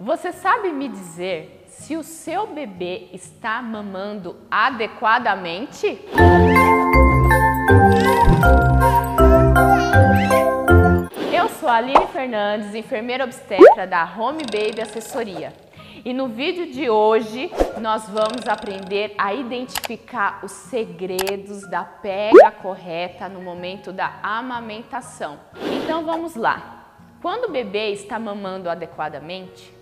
Você sabe me dizer se o seu bebê está mamando adequadamente? Eu sou a Aline Fernandes, enfermeira obstetra da Home Baby Assessoria. E no vídeo de hoje nós vamos aprender a identificar os segredos da pega correta no momento da amamentação. Então vamos lá. Quando o bebê está mamando adequadamente,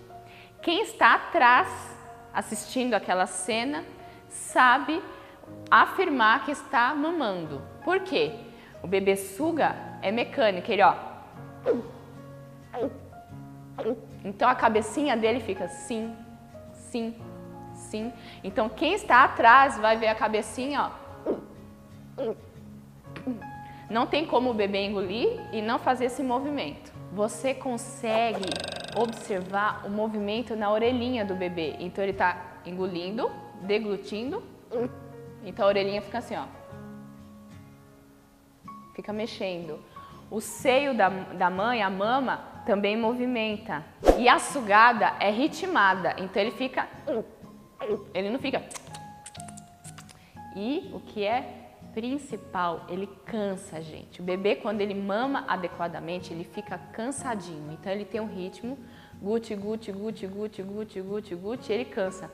quem está atrás assistindo aquela cena sabe afirmar que está mamando. Por quê? O bebê suga é mecânico, ele ó. Então a cabecinha dele fica sim, sim, sim. Então quem está atrás vai ver a cabecinha, ó. Não tem como o bebê engolir e não fazer esse movimento. Você consegue observar o movimento na orelhinha do bebê. Então ele está engolindo, deglutindo. Então a orelhinha fica assim, ó. Fica mexendo. O seio da, da mãe, a mama, também movimenta. E a sugada é ritmada. Então ele fica. Ele não fica. E o que é principal, ele cansa, gente. O bebê, quando ele mama adequadamente, ele fica cansadinho. Então, ele tem um ritmo, guti, guti, guti, guti, guti, guti, guti, ele cansa.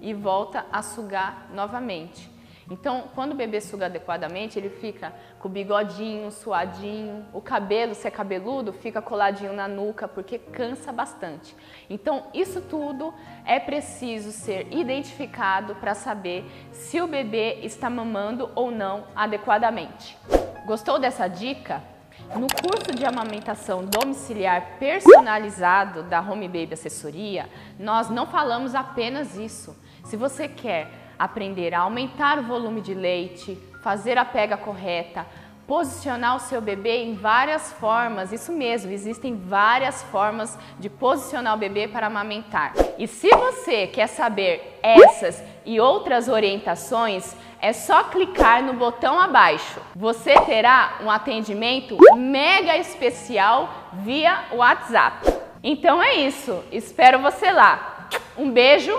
E volta a sugar novamente. Então, quando o bebê suga adequadamente, ele fica com o bigodinho, suadinho, o cabelo, se é cabeludo, fica coladinho na nuca, porque cansa bastante. Então, isso tudo é preciso ser identificado para saber se o bebê está mamando ou não adequadamente. Gostou dessa dica? No curso de amamentação domiciliar personalizado da Home Baby Assessoria, nós não falamos apenas isso. Se você quer aprender a aumentar o volume de leite, fazer a pega correta, posicionar o seu bebê em várias formas. Isso mesmo, existem várias formas de posicionar o bebê para amamentar. E se você quer saber essas e outras orientações, é só clicar no botão abaixo. Você terá um atendimento mega especial via WhatsApp. Então é isso, espero você lá. Um beijo